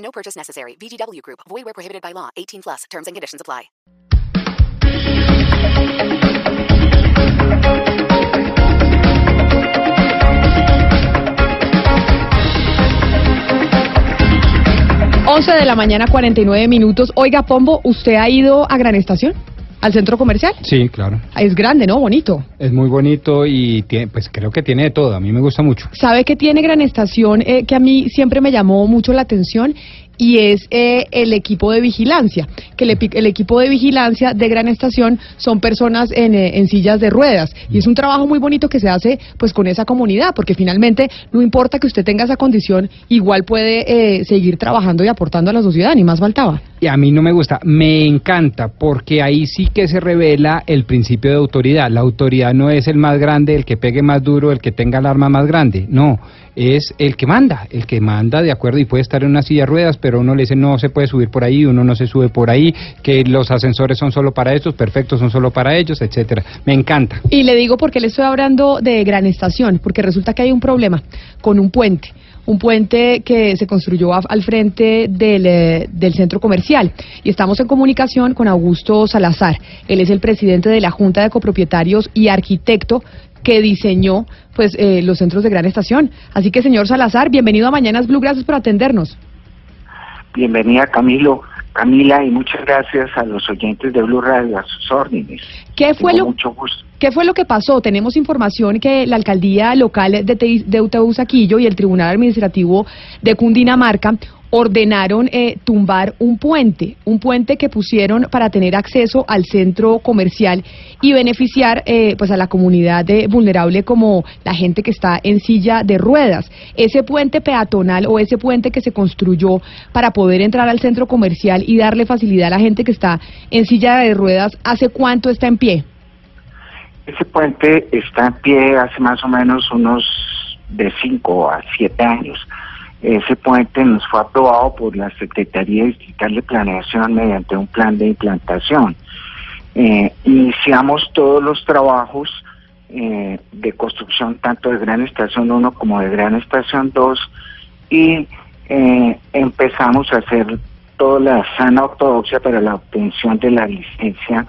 No purchase necessary. VGW Group. Void where prohibited by law. 18 plus. Terms and conditions apply. Once de la mañana, 49 minutos. Oiga, Pombo, ¿usted ha ido a Gran Estación? ¿Al centro comercial? Sí, claro. Es grande, ¿no? Bonito. Es muy bonito y tiene, pues creo que tiene de todo. A mí me gusta mucho. ¿Sabe que tiene Gran Estación eh, que a mí siempre me llamó mucho la atención? Y es eh, el equipo de vigilancia. Que el, el equipo de vigilancia de Gran Estación son personas en, eh, en sillas de ruedas. Y es un trabajo muy bonito que se hace pues con esa comunidad, porque finalmente no importa que usted tenga esa condición, igual puede eh, seguir trabajando y aportando a la sociedad, ni más faltaba. Y a mí no me gusta, me encanta, porque ahí sí que se revela el principio de autoridad. La autoridad no es el más grande, el que pegue más duro, el que tenga el arma más grande. No, es el que manda, el que manda de acuerdo y puede estar en una silla de ruedas, pero uno le dice no se puede subir por ahí, uno no se sube por ahí, que los ascensores son solo para estos, perfectos son solo para ellos, etcétera. Me encanta. Y le digo porque le estoy hablando de Gran Estación, porque resulta que hay un problema con un puente. Un puente que se construyó al frente del, eh, del centro comercial. Y estamos en comunicación con Augusto Salazar. Él es el presidente de la Junta de Copropietarios y arquitecto que diseñó pues eh, los centros de Gran Estación. Así que, señor Salazar, bienvenido a Mañanas Blue. Gracias por atendernos. Bienvenida Camilo, Camila y muchas gracias a los oyentes de Blue Radio a sus órdenes. ¿Qué fue Tengo lo mucho gusto. ¿Qué fue lo que pasó? Tenemos información que la alcaldía local de, Te- de y el Tribunal Administrativo de Cundinamarca ordenaron eh, tumbar un puente, un puente que pusieron para tener acceso al centro comercial y beneficiar eh, pues a la comunidad de vulnerable como la gente que está en silla de ruedas. Ese puente peatonal o ese puente que se construyó para poder entrar al centro comercial y darle facilidad a la gente que está en silla de ruedas, ¿hace cuánto está en pie? Ese puente está en pie hace más o menos unos de 5 a 7 años. Ese puente nos fue aprobado por la Secretaría Distrital de Planeación mediante un plan de implantación. Eh, iniciamos todos los trabajos eh, de construcción tanto de Gran Estación 1 como de Gran Estación 2 y eh, empezamos a hacer toda la sana ortodoxia para la obtención de la licencia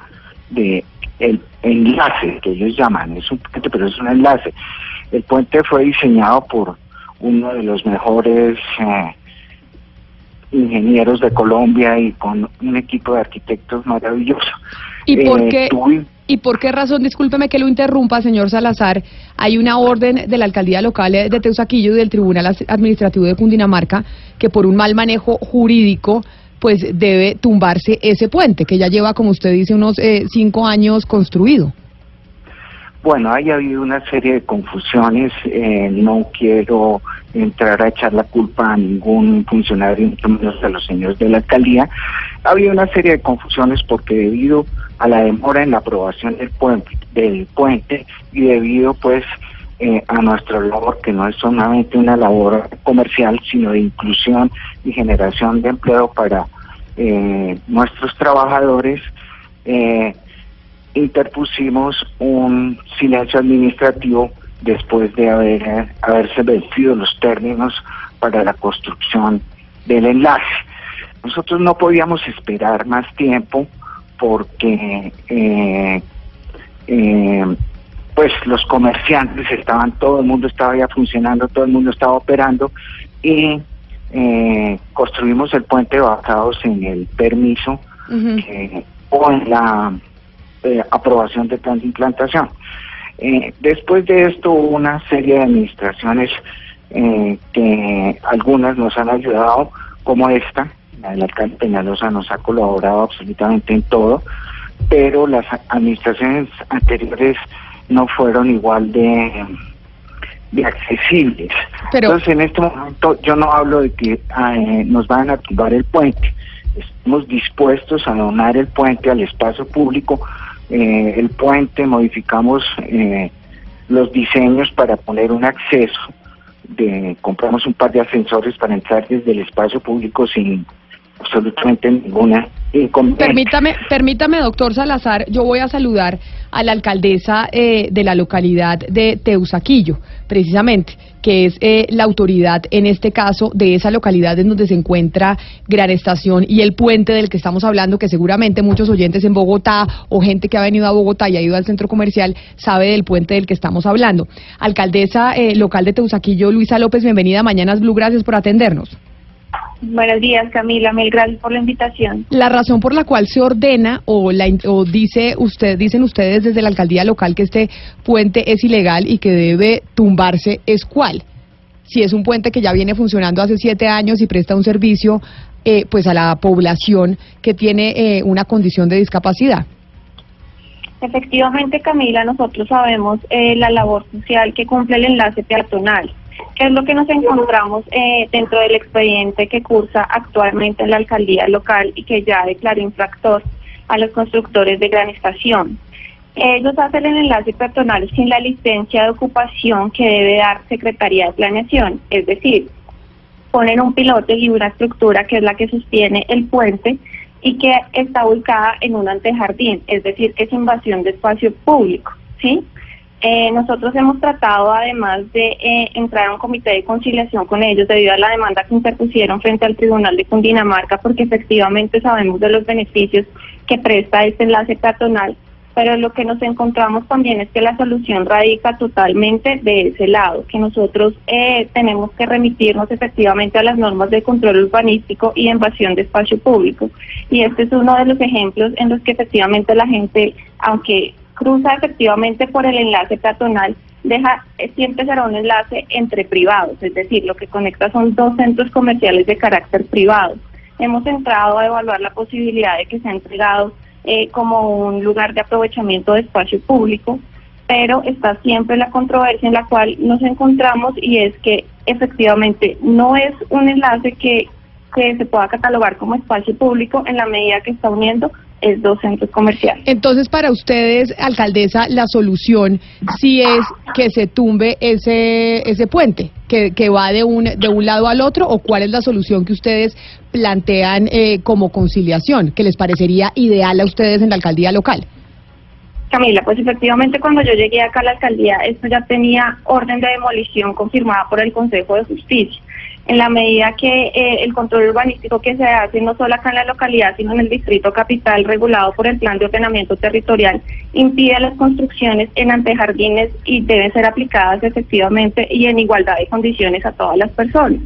de el enlace que ellos llaman, es un puente pero es un enlace. El puente fue diseñado por uno de los mejores eh, ingenieros de Colombia y con un equipo de arquitectos maravilloso. ¿Y por Eh, qué? ¿Y por qué razón, discúlpeme que lo interrumpa, señor Salazar, hay una orden de la alcaldía local de Teusaquillo y del Tribunal Administrativo de Cundinamarca que por un mal manejo jurídico pues debe tumbarse ese puente que ya lleva, como usted dice, unos eh, cinco años construido. Bueno, hay habido una serie de confusiones. eh, no quiero entrar a echar la culpa a ningún funcionario, mucho menos a los señores de la alcaldía. Ha habido una serie de confusiones porque debido a la demora en la aprobación del puente, del y debido pues eh, a nuestra labor, que no es solamente una labor comercial, sino de inclusión y generación de empleo para eh, nuestros trabajadores, eh, interpusimos un silencio administrativo después de haber, haberse vencido los términos para la construcción del enlace. Nosotros no podíamos esperar más tiempo porque eh, eh, pues los comerciantes estaban, todo el mundo estaba ya funcionando, todo el mundo estaba operando y eh, construimos el puente basados en el permiso o en la eh, aprobación del plan de implantación. Eh, después de esto hubo una serie de administraciones eh, que algunas nos han ayudado, como esta, la del alcalde Peñalosa nos ha colaborado absolutamente en todo, pero las administraciones anteriores no fueron igual de de accesibles. Pero- Entonces, en este momento yo no hablo de que ah, eh, nos van a tumbar el puente. Estamos dispuestos a donar el puente al espacio público. Eh, el puente modificamos eh, los diseños para poner un acceso. De, compramos un par de ascensores para entrar desde el espacio público sin absolutamente ninguna inconveniente. Permítame, permítame, doctor Salazar, yo voy a saludar a la alcaldesa eh, de la localidad de Teusaquillo, precisamente, que es eh, la autoridad en este caso de esa localidad en donde se encuentra Gran Estación y el puente del que estamos hablando, que seguramente muchos oyentes en Bogotá o gente que ha venido a Bogotá y ha ido al centro comercial sabe del puente del que estamos hablando. Alcaldesa eh, local de Teusaquillo, Luisa López, bienvenida a Mañanas Blue, gracias por atendernos. Buenos días, Camila. Mil gracias por la invitación. La razón por la cual se ordena o, la, o dice usted, dicen ustedes desde la alcaldía local que este puente es ilegal y que debe tumbarse es cuál. Si es un puente que ya viene funcionando hace siete años y presta un servicio eh, pues a la población que tiene eh, una condición de discapacidad. Efectivamente, Camila, nosotros sabemos eh, la labor social que cumple el enlace peatonal, que es lo que nos encontramos eh, dentro del expediente que cursa actualmente en la alcaldía local y que ya declaró infractor a los constructores de Gran Estación. Ellos hacen el enlace peatonal sin la licencia de ocupación que debe dar Secretaría de Planeación, es decir, ponen un pilote y una estructura que es la que sostiene el puente y que está ubicada en un antejardín, es decir, es invasión de espacio público, ¿sí? Eh, nosotros hemos tratado, además de eh, entrar a un comité de conciliación con ellos debido a la demanda que interpusieron frente al Tribunal de Cundinamarca, porque efectivamente sabemos de los beneficios que presta este enlace peatonal, pero lo que nos encontramos también es que la solución radica totalmente de ese lado, que nosotros eh, tenemos que remitirnos efectivamente a las normas de control urbanístico y de invasión de espacio público. Y este es uno de los ejemplos en los que efectivamente la gente, aunque cruza efectivamente por el enlace peatonal, deja siempre será un enlace entre privados, es decir, lo que conecta son dos centros comerciales de carácter privado. Hemos entrado a evaluar la posibilidad de que sea entregado eh, como un lugar de aprovechamiento de espacio público, pero está siempre la controversia en la cual nos encontramos y es que efectivamente no es un enlace que, que se pueda catalogar como espacio público en la medida que está uniendo es dos centros comerciales. Entonces, para ustedes, alcaldesa, la solución sí es que se tumbe ese ese puente que, que va de un de un lado al otro o cuál es la solución que ustedes plantean eh, como conciliación que les parecería ideal a ustedes en la alcaldía local. Camila, pues efectivamente cuando yo llegué acá a la alcaldía, esto ya tenía orden de demolición confirmada por el Consejo de Justicia. En la medida que eh, el control urbanístico que se hace no solo acá en la localidad, sino en el distrito capital, regulado por el Plan de Ordenamiento Territorial, impide las construcciones en antejardines y deben ser aplicadas efectivamente y en igualdad de condiciones a todas las personas.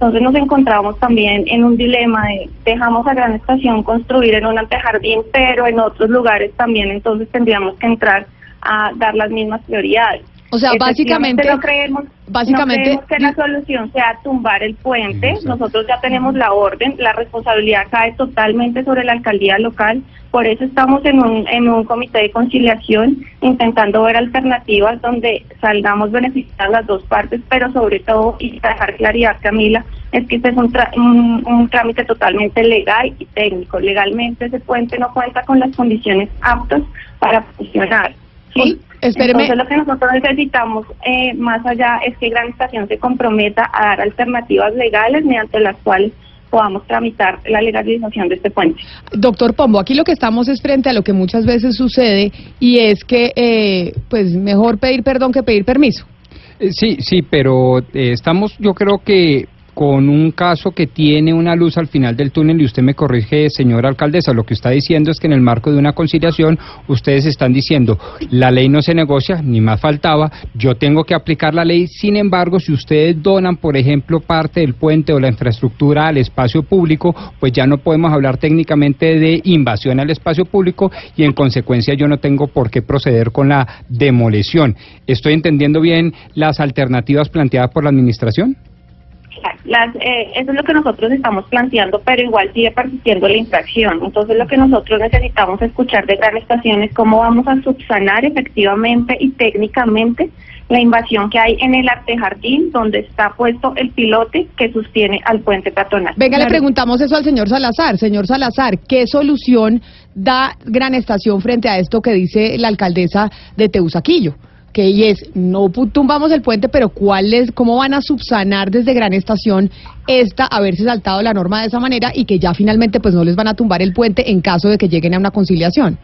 Entonces nos encontramos también en un dilema de dejamos a Gran Estación construir en un antejardín, pero en otros lugares también entonces tendríamos que entrar a dar las mismas prioridades. O sea, básicamente, no creemos, básicamente- no creemos que la solución sea tumbar el puente. Nosotros ya tenemos la orden, la responsabilidad cae totalmente sobre la alcaldía local. Por eso estamos en un, en un comité de conciliación intentando ver alternativas donde salgamos beneficiadas las dos partes, pero sobre todo, y para dejar claridad, Camila, es que este es un, tra- un, un trámite totalmente legal y técnico. Legalmente ese puente no cuenta con las condiciones aptas para funcionar. ¿sí? Espéreme. Entonces lo que nosotros necesitamos eh, más allá es que Gran Estación se comprometa a dar alternativas legales mediante las cuales podamos tramitar la legalización de este puente. Doctor Pombo, aquí lo que estamos es frente a lo que muchas veces sucede y es que, eh, pues, mejor pedir perdón que pedir permiso. Eh, Sí, sí, pero eh, estamos, yo creo que con un caso que tiene una luz al final del túnel y usted me corrige, señora alcaldesa, lo que está diciendo es que en el marco de una conciliación ustedes están diciendo la ley no se negocia, ni más faltaba, yo tengo que aplicar la ley, sin embargo, si ustedes donan, por ejemplo, parte del puente o la infraestructura al espacio público, pues ya no podemos hablar técnicamente de invasión al espacio público y en consecuencia yo no tengo por qué proceder con la demolición. ¿Estoy entendiendo bien las alternativas planteadas por la administración? Las, eh, eso es lo que nosotros estamos planteando, pero igual sigue persistiendo la infracción. Entonces lo que nosotros necesitamos escuchar de Gran Estación es cómo vamos a subsanar efectivamente y técnicamente la invasión que hay en el Jardín, donde está puesto el pilote que sostiene al puente peatonal. Venga, le preguntamos eso al señor Salazar. Señor Salazar, ¿qué solución da Gran Estación frente a esto que dice la alcaldesa de Teusaquillo? Que es, no tumbamos el puente, pero ¿cuál es, cómo van a subsanar desde Gran Estación esta haberse saltado la norma de esa manera y que ya finalmente pues no les van a tumbar el puente en caso de que lleguen a una conciliación?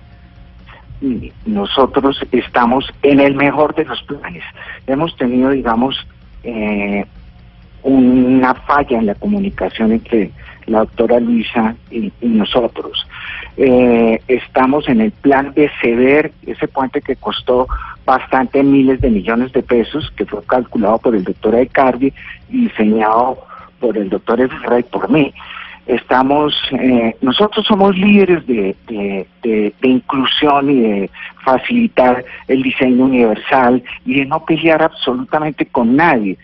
Nosotros estamos en el mejor de los planes. Hemos tenido, digamos, eh, una falla en la comunicación entre la doctora Luisa y, nosotros. Eh, estamos en el plan de ceder ese puente que costó bastante miles de millones de pesos, que fue calculado por el doctor Aicardi y diseñado por el doctor y por mí. Estamos, eh, nosotros somos líderes de, de, inclusión y de facilitar el diseño universal y de no pelear absolutamente con nadie.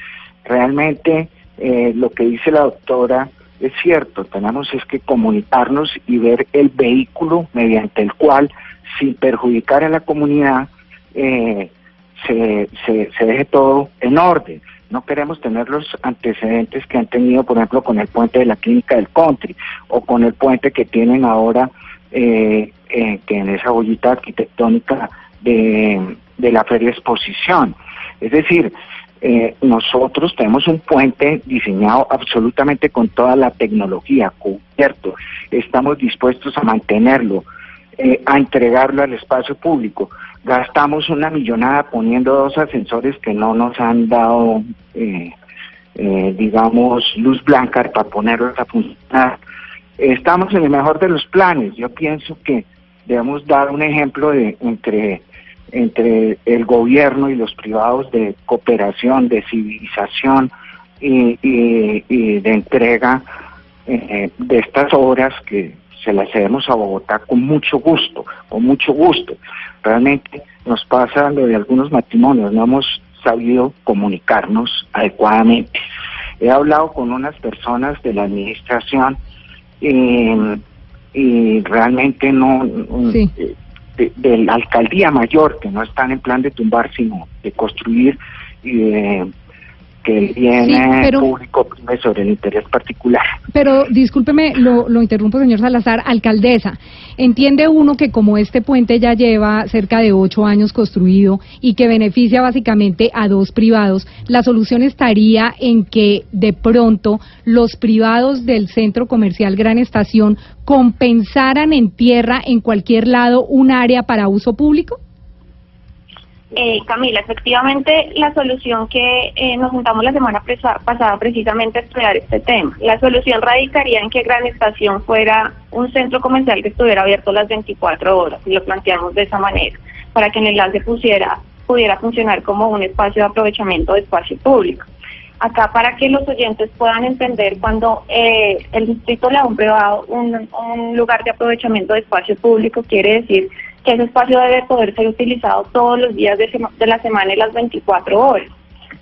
Realmente eh, lo que dice la doctora es cierto, tenemos es que comunicarnos y ver el vehículo mediante el cual, sin perjudicar a la comunidad, eh, se, se, deje todo en orden. No queremos tener los antecedentes que han tenido, por ejemplo, con el puente de la clínica del country o con el puente que tienen ahora, eh, eh, que en esa bollita arquitectónica de, de la feria exposición. Es decir, eh, nosotros tenemos un puente diseñado absolutamente con toda la tecnología, cubierto. Estamos dispuestos a mantenerlo, eh, a entregarlo al espacio público. Gastamos una millonada poniendo dos ascensores que no nos han dado, eh, digamos, luz blanca para ponerlos a funcionar. Estamos en el mejor de los planes. Yo pienso que debemos dar un ejemplo de entre entre el gobierno y los privados de cooperación, de civilización y, de entrega eh, de estas obras que se las hacemos a Bogotá con mucho gusto, con mucho gusto. Realmente nos pasa lo de algunos matrimonios, no hemos sabido comunicarnos adecuadamente. He hablado con unas personas de la administración eh, y realmente no, eh, de, la alcaldía mayor, que no están en plan de tumbar, sino de construir y de que el bien público prime sobre el interés particular. Pero discúlpeme, lo, lo interrumpo, señor Salazar, alcaldesa. Entiende uno que como este puente ya lleva cerca de ocho años construido y que beneficia básicamente a dos privados, la solución estaría en que de pronto los privados del centro comercial Gran Estación compensaran en tierra en cualquier lado un área para uso público? Eh, Camila, efectivamente la solución que eh, nos juntamos la semana pasada precisamente a estudiar este tema. La solución radicaría en que Gran Estación fuera un centro comercial que estuviera abierto las 24 horas, y lo planteamos de esa manera, para que el enlace pusiera, pudiera funcionar como un espacio de aprovechamiento de espacio público. Acá para que los oyentes puedan entender cuando eh, el distrito le da un privado un, un lugar de aprovechamiento de espacio público, quiere decir que ese espacio debe poder ser utilizado todos los días de, la semana y las 24 horas.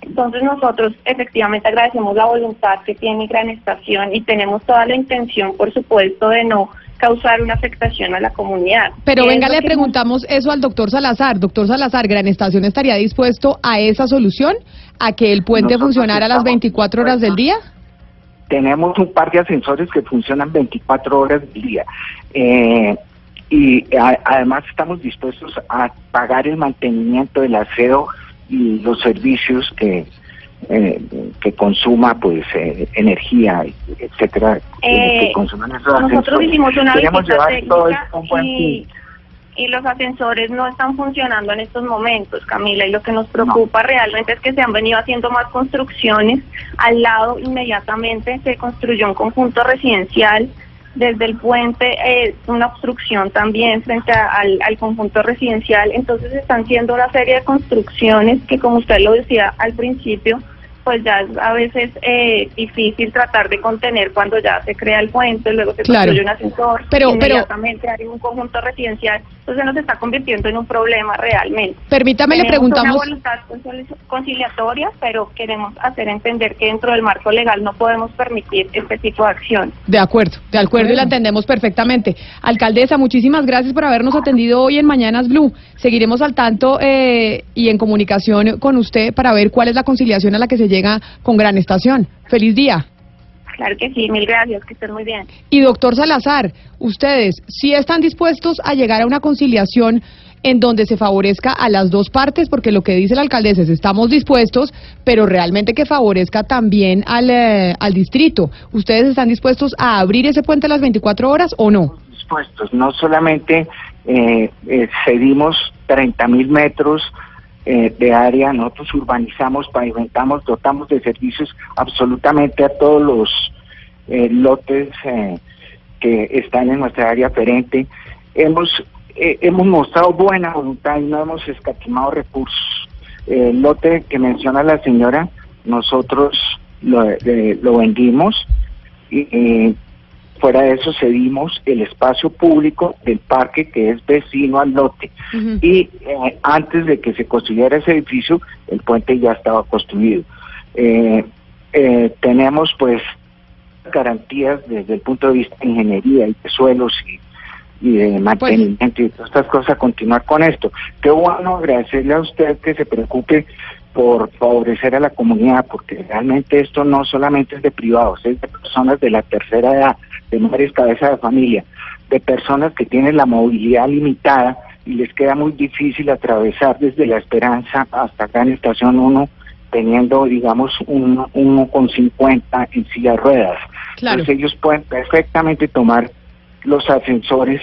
Entonces nosotros efectivamente agradecemos la voluntad que tiene Gran Estación y tenemos toda la intención, por supuesto, de no causar una afectación a la comunidad. Pero venga, le preguntamos eso al doctor Salazar. Doctor Salazar, ¿Gran Estación estaría dispuesto a esa solución? ¿A que el puente funcionara a las 24 horas del día? Tenemos un par de ascensores que funcionan 24 horas del día. Eh, y además estamos dispuestos a pagar el mantenimiento del aseo y los servicios que eh, que consuma pues eh, energía etcétera que eh, consuman nosotros hicimos una visita técnica y, y, los ascensores no están funcionando en estos momentos Camila y lo que nos preocupa realmente es que se han venido haciendo más construcciones. Al lado inmediatamente se construyó un conjunto residencial desde el puente es una obstrucción también frente al, conjunto residencial, entonces están siendo una serie de construcciones que como usted lo decía al principio, pues ya es a veces eh, difícil tratar de contener cuando ya se crea el puente, luego se construye un ascensor, pero, inmediatamente hay un conjunto residencial. esto se nos está convirtiendo en un problema realmente. Permítame, le preguntamos... una voluntad concili- conciliatoria, pero queremos hacer entender que dentro del marco legal no podemos permitir este tipo de acción. De acuerdo, de acuerdo y la entendemos perfectamente. Alcaldesa, muchísimas gracias por habernos atendido hoy en Mañanas Blue. Seguiremos al tanto eh, y en comunicación con usted para ver cuál es la conciliación a la que se llega con Gran Estación. Feliz día. Claro que sí, mil gracias, que estén muy bien. Y doctor Salazar, ustedes, si están dispuestos a llegar a una conciliación en donde se favorezca a las dos partes, porque lo que dice la alcaldesa es estamos dispuestos, pero realmente que favorezca también al, eh, al distrito. ¿Ustedes están dispuestos a abrir ese puente a las 24 horas o no? dispuestos. No solamente eh, eh, cedimos 30 mil metros eh, de área, nosotros urbanizamos, pavimentamos, dotamos de servicios absolutamente a todos los eh, lotes eh, que están en nuestra área aferente. Hemos, eh, hemos mostrado buena voluntad y no hemos escatimado recursos. El lote que menciona la señora, nosotros lo, lo vendimos y fuera de eso cedimos el espacio público del parque que es vecino al lote y eh, antes de que se construyera ese edificio el puente ya estaba construido. Eh, eh, tenemos pues garantías desde el punto de vista de ingeniería y de suelos y, y de mantenimiento y todas estas cosas, continuar con esto. Qué bueno agradecerle a usted que se preocupe por favorecer a la comunidad, porque realmente esto no solamente es de privados, es de personas de la tercera edad, de mujeres cabeza de familia, de personas que tienen la movilidad limitada y les queda muy difícil atravesar desde la Esperanza hasta acá en Estación 1 teniendo, digamos, un 1,50 en silla de ruedas. Claro. Entonces ellos pueden perfectamente tomar los ascensores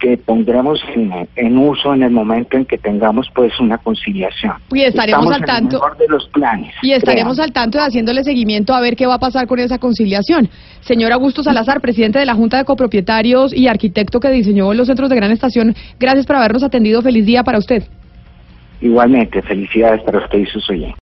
que pondremos en, en uso en el momento en que tengamos pues una conciliación. Y estaremos Estamos al en tanto. el mejor de los planes. Y estaremos créanme. al tanto de haciéndole seguimiento a ver qué va a pasar con esa conciliación. Señor Augusto Salazar, presidente de la Junta de Copropietarios y arquitecto que diseñó los centros de Gran Estación, gracias por habernos atendido. Feliz día para usted. Igualmente, felicidades para usted y sus oyentes.